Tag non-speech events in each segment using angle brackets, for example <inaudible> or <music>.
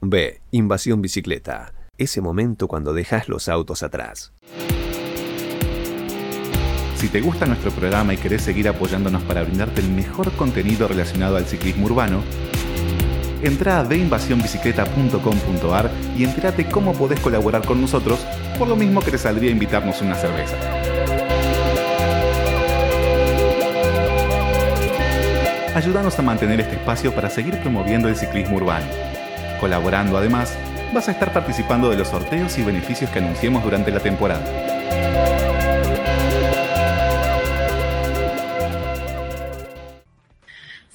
B. Invasión bicicleta. Ese momento cuando dejas los autos atrás. Si te gusta nuestro programa y querés seguir apoyándonos para brindarte el mejor contenido relacionado al ciclismo urbano, entra a deinvasionbicicleta.com.ar y entérate cómo podés colaborar con nosotros, por lo mismo que te saldría invitarnos una cerveza. Ayúdanos a mantener este espacio para seguir promoviendo el ciclismo urbano. Colaborando además, vas a estar participando de los sorteos y beneficios que anunciemos durante la temporada.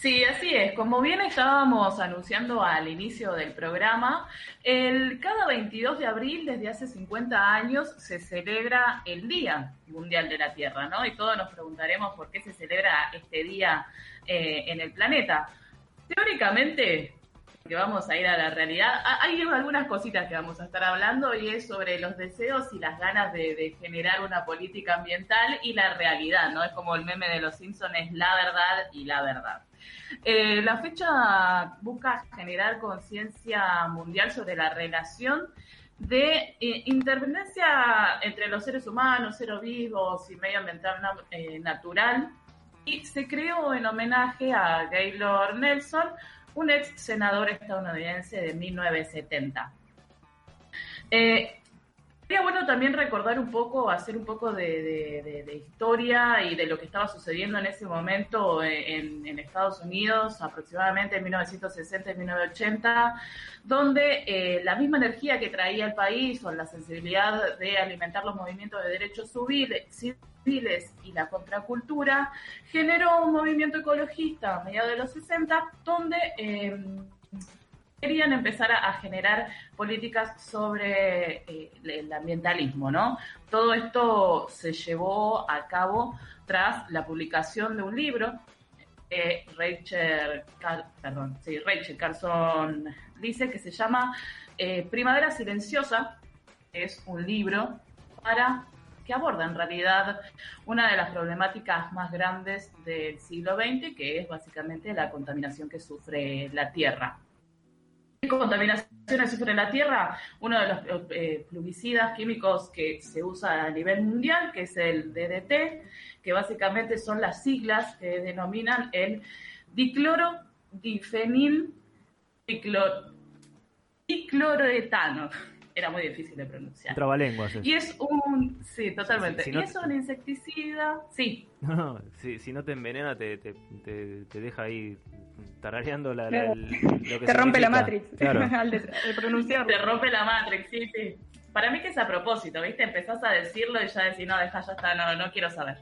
Sí, así es. Como bien estábamos anunciando al inicio del programa, el, cada 22 de abril, desde hace 50 años, se celebra el Día Mundial de la Tierra, ¿no? Y todos nos preguntaremos por qué se celebra este día eh, en el planeta. Teóricamente, que vamos a ir a la realidad. Hay algunas cositas que vamos a estar hablando y es sobre los deseos y las ganas de, generar una política ambiental y la realidad, ¿no? Es como el meme de los Simpsons, es la verdad y la verdad. Eh, la fecha busca generar conciencia mundial sobre la relación de eh, entre los seres humanos, seres vivos y medio ambiental eh, natural. Y se creó en homenaje a Gaylord Nelson, un ex senador estadounidense de 1970. Eh, sería bueno también recordar un poco, hacer un poco de, historia y de lo que estaba sucediendo en ese momento en, Estados Unidos, aproximadamente en 1960 y 1980, donde eh, la misma energía que traía el país o la sensibilidad de alimentar los movimientos de derechos civiles, y la contracultura, generó un movimiento ecologista a mediados de los 60 donde em, querían empezar a, generar políticas sobre eh, el ambientalismo, ¿no? Todo esto se llevó a cabo tras la publicación de un libro que Rachel, perdón, sí, Rachel Carson dice que se llama eh, Primavera Silenciosa, es un libro para que aborda en realidad una de las problemáticas más grandes del siglo XX, que es básicamente la contaminación que sufre la Tierra. ¿Qué contaminación sufre la Tierra? Uno de los eh, químicos que se usa a nivel mundial, que es el DDT, que básicamente son las siglas que denominan el dicloro difenil dicloroetano era muy difícil de pronunciar. Trabalenguas. Y es un. Sí, totalmente. y es un insecticida. Sí. <laughs> No, no, si, si no te envenena, te, te, te, deja ahí tarareando la, lo que Te rompe la Matrix claro. <laughs> al, pronunciar. Te rompe la Matrix, sí, sí. Para mí que es a propósito, ¿viste? Empezás a decirlo y ya decís, no, deja, ya está, no, no quiero saber.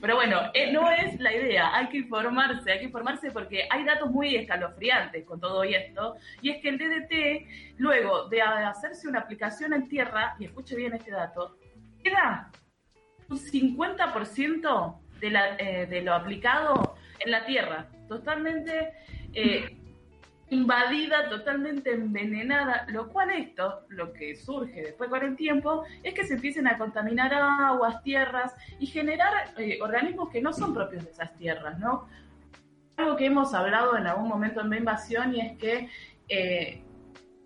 Pero bueno, eh, no es la idea, hay que informarse, hay que informarse porque hay datos muy escalofriantes con todo esto, y es que el DDT, luego de hacerse una aplicación en tierra, y escuche bien este dato, queda un 50% de, la, eh, de lo aplicado en la tierra, totalmente... Eh, invadida, totalmente envenenada, lo cual esto, lo que surge después con el tiempo, es que se empiecen a contaminar aguas, tierras y generar eh, organismos que no son propios de esas tierras, ¿no? Algo que hemos hablado en algún momento en la invasión y es que eh,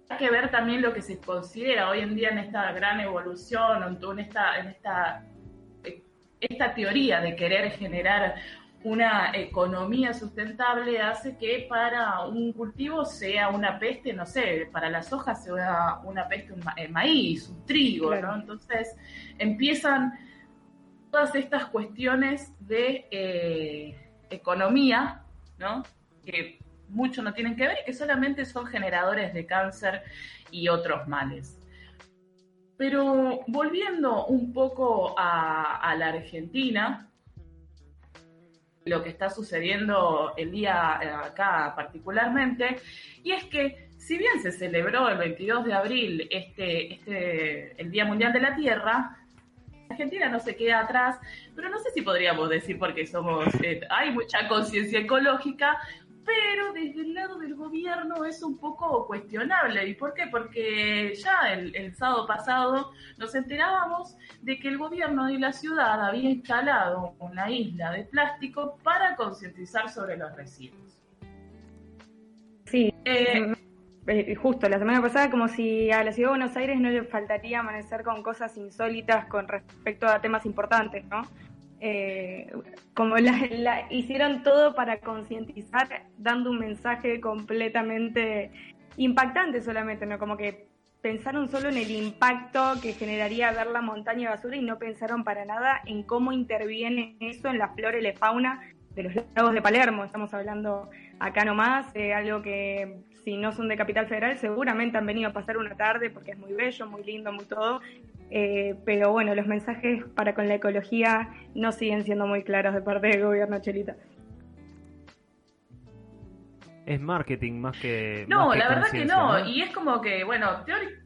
hay que ver también lo que se considera hoy en día en esta gran evolución, en esta, en esta, eh, esta teoría de querer generar una economía sustentable hace que para un cultivo sea una peste, no sé, para las hojas sea una peste un eh, maíz, un trigo, ¿no? Entonces empiezan todas estas cuestiones de eh, economía, ¿no? Que mucho no tienen que ver y que solamente son generadores de cáncer y otros males. Pero volviendo un poco a, a la Argentina, lo que está sucediendo el día eh, acá particularmente, y es que si bien se celebró el 22 de abril este, este, el Día Mundial de la Tierra, Argentina no se queda atrás, pero no sé si podríamos decir porque somos, eh, hay mucha conciencia ecológica, pero desde el lado del gobierno es un poco cuestionable. ¿Y por qué? Porque ya el, sábado pasado nos enterábamos de que el gobierno de la ciudad había instalado una isla de plástico para concientizar sobre los residuos. Sí. Eh, eh, justo la semana pasada, como si a la ciudad de Buenos Aires no le faltaría amanecer con cosas insólitas con respecto a temas importantes, ¿no? Eh, como la, hicieron todo para concientizar, dando un mensaje completamente impactante solamente, ¿no? Como que pensaron solo en el impacto que generaría ver la montaña de basura y no pensaron para nada en cómo interviene eso en la flora y la fauna de los lagos de Palermo. Estamos hablando acá nomás, de algo que si no son de Capital Federal seguramente han venido a pasar una tarde porque es muy bello, muy lindo, muy todo. Eh, pero bueno, los mensajes para con la ecología no siguen siendo muy claros de parte del gobierno Chelita. Es marketing más que. No, la verdad que no. Y es como que, bueno, teórico.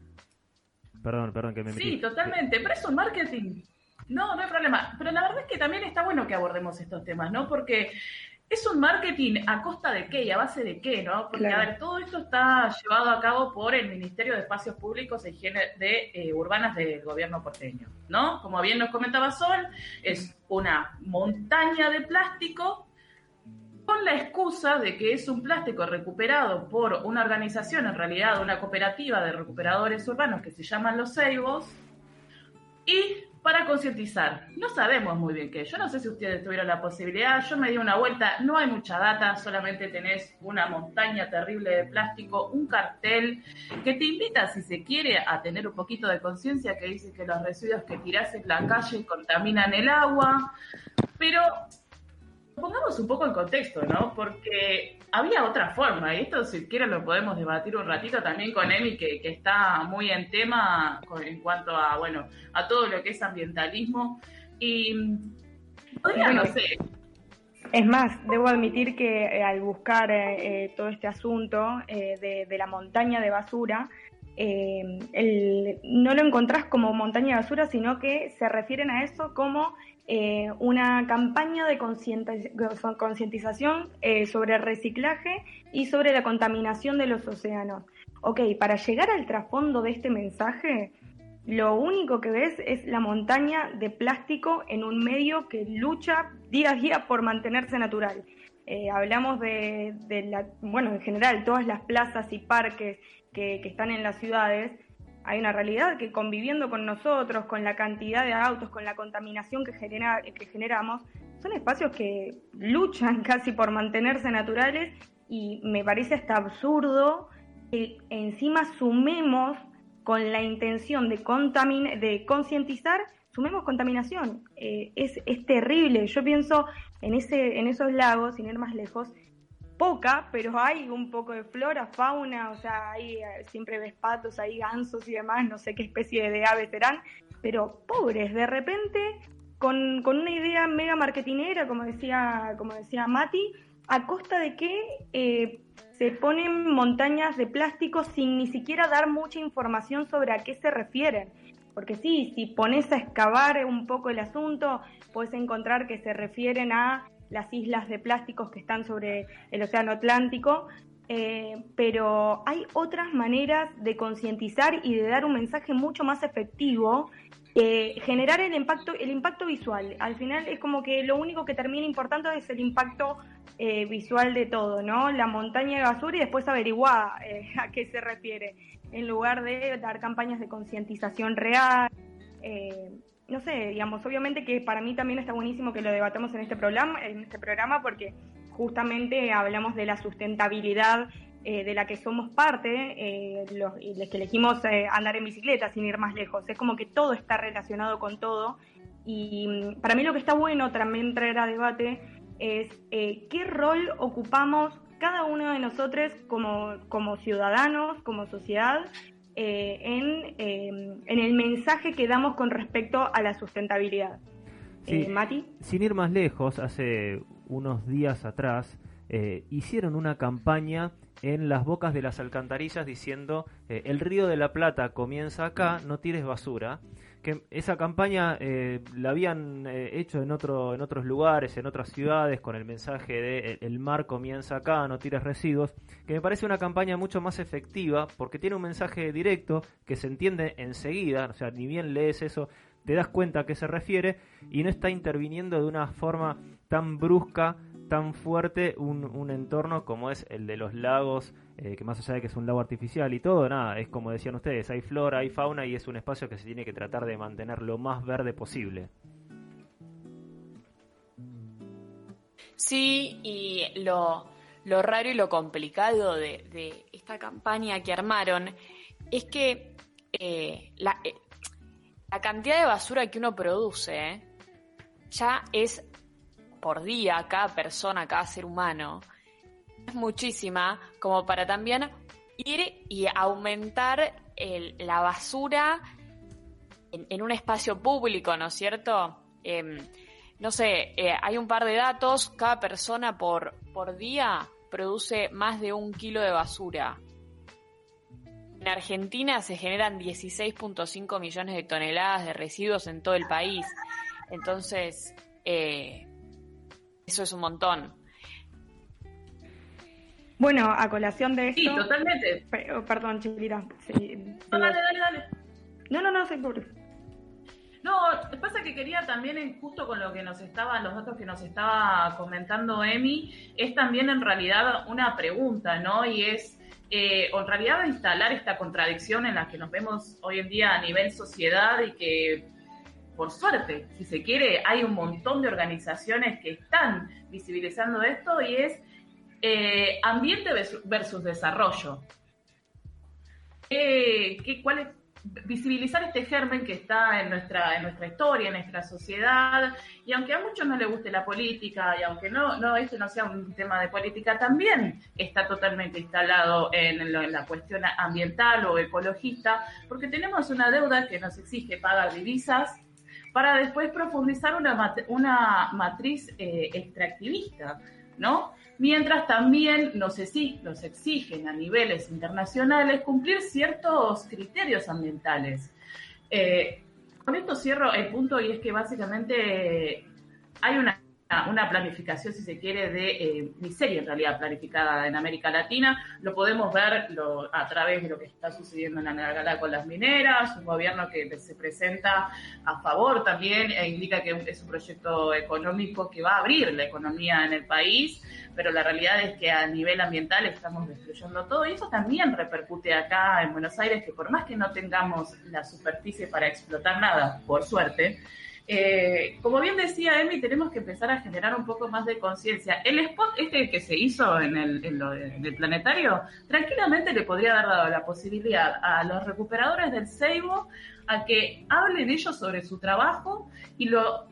Perdón, perdón que me metí. Sí, totalmente. Pero es un marketing. No, no hay problema. Pero la verdad es que también está bueno que abordemos estos temas, ¿no? Porque es un marketing a costa de qué y a base de qué, ¿no? Porque, a ver, todo esto está llevado a cabo por el Ministerio de Espacios Públicos e Higiene de eh, Urbanas del gobierno porteño, ¿no? Como bien nos comentaba Sol, es una montaña de plástico con la excusa de que es un plástico recuperado por una organización, en realidad una cooperativa de recuperadores urbanos que se llaman Los Ceibos, y para concientizar. No sabemos muy bien qué. Yo no sé si ustedes tuvieron la posibilidad. Yo me di una vuelta. No hay mucha data. Solamente tenés una montaña terrible de plástico, un cartel que te invita, si se quiere, a tener un poquito de conciencia que dice que los residuos que tirás en la calle contaminan el agua. Pero pongamos un poco en contexto, ¿no? Porque había otra forma, y esto si quieren lo podemos debatir un ratito también con Emi, que, que está muy en tema en cuanto a, bueno, a todo lo que es ambientalismo. Y no sé. Es más, debo admitir que eh, al buscar eh, eh, todo este asunto de, la montaña de basura, no lo encontrás como montaña de basura, sino que se refieren a eso como eh, una campaña de concientización eh, sobre reciclaje y sobre la contaminación de los océanos. Ok, para llegar al trasfondo de este mensaje, lo único que ves es la montaña de plástico en un medio que lucha día a día por mantenerse natural. Eh, hablamos de, la, bueno, en general, todas las plazas y parques que están en las ciudades hay una realidad que conviviendo con nosotros, con la cantidad de autos, con la contaminación que, genera, que generamos, son espacios que luchan <laughs> casi por mantenerse naturales y me parece hasta absurdo que encima sumemos con la intención de, de concientizar, sumemos contaminación. Eh, es, es terrible. Yo pienso en, ese, en esos lagos, sin ir más lejos, poca, pero hay un poco de flora, fauna, o sea, hay, eh, siempre ves patos, hay gansos y demás, no sé qué especie de aves serán, pero pobres, de repente, con, una idea mega marketinera, como decía, como decía Mati, a costa de que eh, se ponen montañas de plástico sin ni siquiera dar mucha información sobre a qué se refieren. Porque sí, si pones a excavar un poco el asunto, puedes encontrar que se refieren a las islas de plásticos que están sobre el Océano Atlántico, eh, pero hay otras maneras de concientizar y de dar un mensaje mucho más efectivo, generar el impacto, el impacto visual. Al final es como que lo único que termina importando es el impacto eh, visual de todo, ¿no? La montaña de basura y después averiguar eh, <laughs> a qué se refiere, en lugar de dar campañas de concientización real no sé, digamos, obviamente que para mí también está buenísimo que lo debatamos en este programa, en este programa porque justamente hablamos de la sustentabilidad eh, de la que somos parte, eh, los, que elegimos eh, andar en bicicleta sin ir más lejos. Es como que todo está relacionado con todo. Y mm, para mí lo que está bueno también traer a debate es qué rol ocupamos cada uno de nosotros como, como ciudadanos, como sociedad, eh, en, em, en, el mensaje que damos con respecto a la sustentabilidad. Eh, Mati. Sin ir más lejos, hace unos días atrás eh, hicieron una campaña en las bocas de las alcantarillas diciendo el río de la Plata comienza acá, no tires basura que esa campaña eh, la habían eh, hecho en otro en otros lugares, en otras ciudades con el mensaje de el mar comienza acá, no tires residuos, que me parece una campaña mucho más efectiva porque tiene un mensaje directo que se entiende enseguida, o sea, ni bien lees eso, te das cuenta a qué se refiere y no está interviniendo de una forma tan brusca tan fuerte un, un entorno como es el de los lagos, eh, que más allá de que es un lago artificial y todo, nada, es como decían ustedes, hay flora, hay fauna y es un espacio que se tiene que tratar de mantener lo más verde posible. Sí, y lo, lo raro y lo complicado de, esta campaña que armaron es que eh, la, eh, la, cantidad de basura que uno produce ya es por día, cada persona, cada ser humano, es muchísima como para también ir y aumentar la basura en, un espacio público, ¿no es cierto? Em, no sé, eh, hay un par de datos, cada persona por, por día produce más de un kilo de basura. En Argentina se generan 16.5 millones de toneladas de residuos en todo el país. Entonces, eh, eso es un montón. Bueno, a colación de esto... Sí, totalmente. Oh, perdón, Chilira. no, dale, dale, dale. No, no, no, pobre. No, pasa que quería también, justo con lo que nos estaba, los datos que nos estaba comentando Emi, es también en realidad una pregunta, ¿no? Y es, eh, o en realidad instalar esta contradicción en la que nos vemos hoy en día a nivel sociedad y que, por suerte, si se quiere, hay un montón de organizaciones que están visibilizando esto y es eh, ambiente versus desarrollo. ¿Qué, qué, cuál visibilizar este germen que está en nuestra, en nuestra historia, en nuestra sociedad, y aunque a muchos no les guste la política, y aunque no, no este no sea un tema de política, también está totalmente instalado en, la cuestión ambiental o ecologista, porque tenemos una deuda que nos exige pagar divisas para después profundizar una, una matriz eh, extractivista, ¿no? mientras también nos, exigen a niveles internacionales cumplir ciertos criterios ambientales. Eh, con esto cierro el punto y es que básicamente hay una una planificación, si se quiere, de eh, miseria en realidad planificada en América Latina. Lo podemos ver a través de lo que está sucediendo en Anagala con las mineras, un gobierno que se presenta a favor también e indica que es un proyecto económico que va a abrir la economía en el país, pero la realidad es que a nivel ambiental estamos destruyendo todo y eso también repercute acá en Buenos Aires, que por más que no tengamos la superficie para explotar nada, por suerte, eh, como bien decía Emi, tenemos que empezar a generar un poco más de conciencia. El spot este que se hizo en el, planetario, tranquilamente le podría haber dado la posibilidad a los recuperadores del Seibo a que hablen ellos sobre su trabajo y lo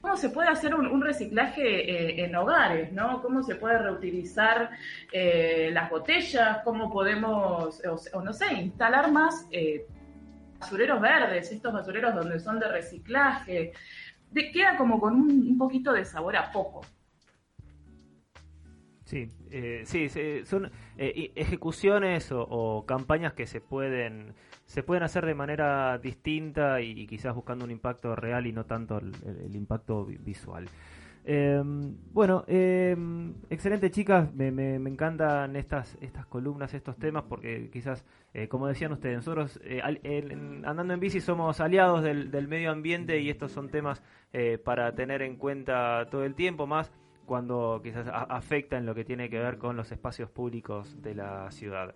cómo se puede hacer un, reciclaje eh, en hogares, ¿no? Cómo se puede reutilizar eh, las botellas, cómo podemos, o, no sé, instalar más basureros verdes, estos basureros donde son de reciclaje, queda como con un, poquito de sabor a poco. Sí, eh, sí, son eh, ejecuciones o, campañas que se pueden se pueden hacer de manera distinta y, quizás buscando un impacto real y no tanto el impacto visual. Em, bueno, em, excelente chicas, me, me, encantan estas, estas columnas, estos temas, porque quizás, eh, como decían ustedes, nosotros eh, andando en bici somos aliados del, medio ambiente y estos son temas eh, para tener en cuenta todo el tiempo, más cuando quizás afecta en lo que tiene que ver con los espacios públicos de la ciudad.